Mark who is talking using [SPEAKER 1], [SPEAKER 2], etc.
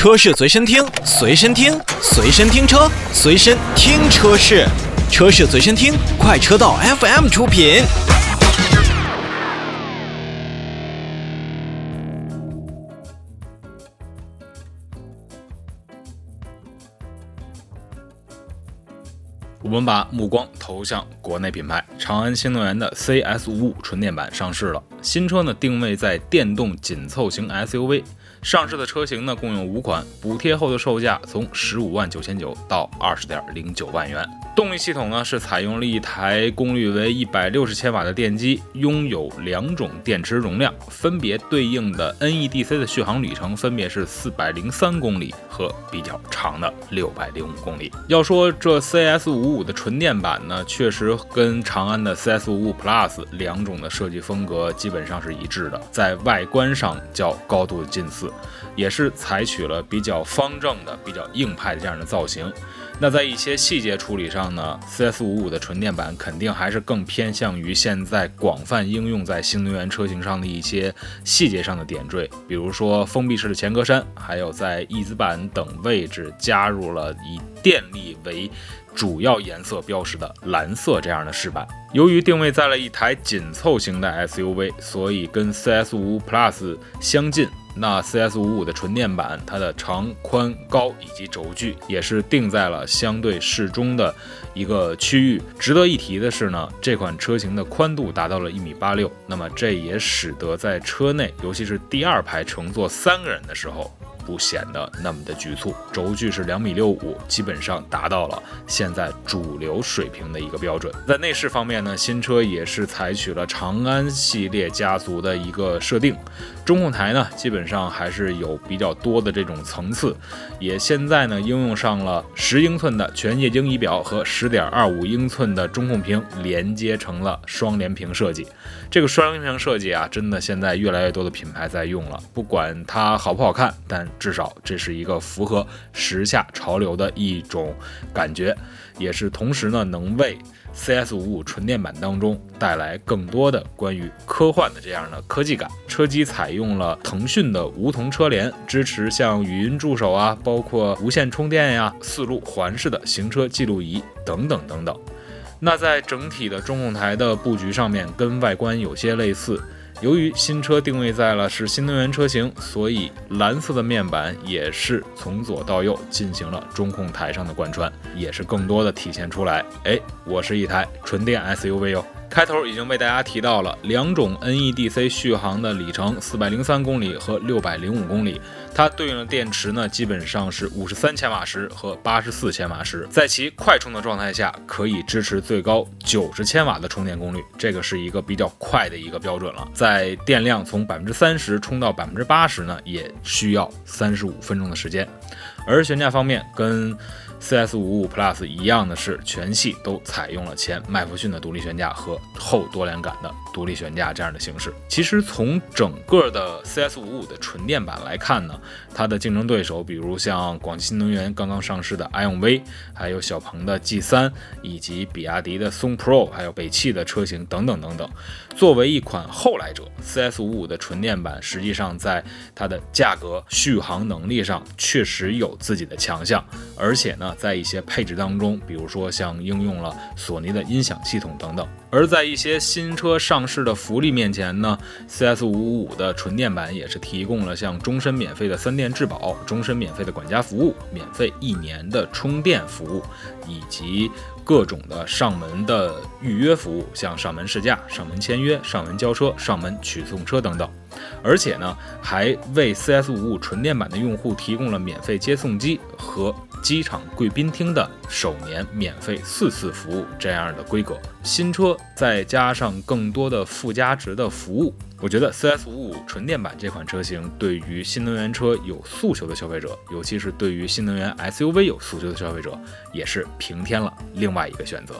[SPEAKER 1] 车市随身听，随身听，随身听车，随身听车市，车市随身听，快车道 FM 出品。
[SPEAKER 2] 我们把目光投向国内品牌，长安新能源的 CS 五五纯电版上市了。新车呢定位在电动紧凑型 SUV。上市的车型呢，共有五款，补贴后的售价从十五万九千九到二十点零九万元。动力系统呢，是采用了一台功率为一百六十千瓦的电机，拥有两种电池容量，分别对应的 NEDC 的续航里程分别是四百零三公里和比较长的六百零五公里。要说这 CS 五五的纯电版呢，确实跟长安的 CS 五五 Plus 两种的设计风格基本上是一致的，在外观上较高度近似。也是采取了比较方正的、比较硬派的这样的造型。那在一些细节处理上呢，CS55 的纯电版肯定还是更偏向于现在广泛应用在新能源车型上的一些细节上的点缀，比如说封闭式的前格栅，还有在翼子板等位置加入了一电力为主要颜色标识的蓝色这样的饰板。由于定位在了一台紧凑型的 SUV，所以跟 CS55 Plus 相近。那 CS 五五的纯电版，它的长、宽、高以及轴距也是定在了相对适中的一个区域。值得一提的是呢，这款车型的宽度达到了一米八六，那么这也使得在车内，尤其是第二排乘坐三个人的时候。不显得那么的局促，轴距是两米六五，基本上达到了现在主流水平的一个标准。在内饰方面呢，新车也是采取了长安系列家族的一个设定，中控台呢基本上还是有比较多的这种层次，也现在呢应用上了十英寸的全液晶仪表和十点二五英寸的中控屏连接成了双联屏设计。这个双联屏设计啊，真的现在越来越多的品牌在用了，不管它好不好看，但至少这是一个符合时下潮流的一种感觉，也是同时呢能为 CS 五五纯电版当中带来更多的关于科幻的这样的科技感。车机采用了腾讯的梧桐车联，支持像语音助手啊，包括无线充电呀、四路环视的行车记录仪等等等等。那在整体的中控台的布局上面，跟外观有些类似。由于新车定位在了是新能源车型，所以蓝色的面板也是从左到右进行了中控台上的贯穿，也是更多的体现出来，哎，我是一台纯电 SUV 哦。开头已经为大家提到了两种 NEDC 续航的里程，四百零三公里和六百零五公里。它对应的电池呢，基本上是五十三千瓦时和八十四千瓦时。在其快充的状态下，可以支持最高九十千瓦的充电功率，这个是一个比较快的一个标准了。在电量从百分之三十充到百分之八十呢，也需要三十五分钟的时间。而悬架方面，跟 CS 五五 Plus 一样的是，全系都采用了前麦弗逊的独立悬架和后多连杆的独立悬架这样的形式。其实从整个的 CS 五五的纯电版来看呢，它的竞争对手，比如像广汽新能源刚刚上市的 iON V，还有小鹏的 G 三，以及比亚迪的宋 Pro，还有北汽的车型等等等等。作为一款后来者，CS 五五的纯电版实际上在它的价格、续航能力上确实有自己的强项，而且呢。在一些配置当中，比如说像应用了索尼的音响系统等等。而在一些新车上市的福利面前呢，CS 五五的纯电版也是提供了像终身免费的三电质保、终身免费的管家服务、免费一年的充电服务，以及各种的上门的预约服务，像上门试驾、上门签约、上门交车、上门取送车等等。而且呢，还为 CS 五五纯电版的用户提供了免费接送机和机场贵宾厅的首年免费四次服务这样的规格。新车再加上更多的附加值的服务，我觉得 CS 五五纯电版这款车型对于新能源车有诉求的消费者，尤其是对于新能源 SUV 有诉求的消费者，也是平添了另外一个选择。